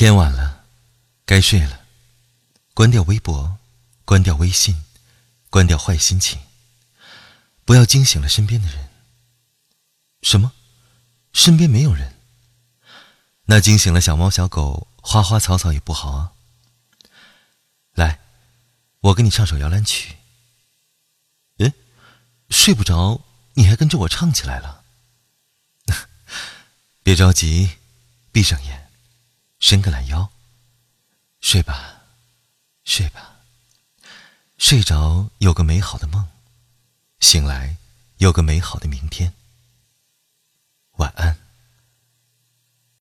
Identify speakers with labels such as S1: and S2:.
S1: 天晚了，该睡了。关掉微博，关掉微信，关掉坏心情，不要惊醒了身边的人。什么？身边没有人？那惊醒了小猫、小狗、花花草草也不好啊。来，我给你唱首摇篮曲。诶，睡不着，你还跟着我唱起来了。别着急，闭上眼。伸个懒腰，睡吧，睡吧，睡着有个美好的梦，醒来有个美好的明天。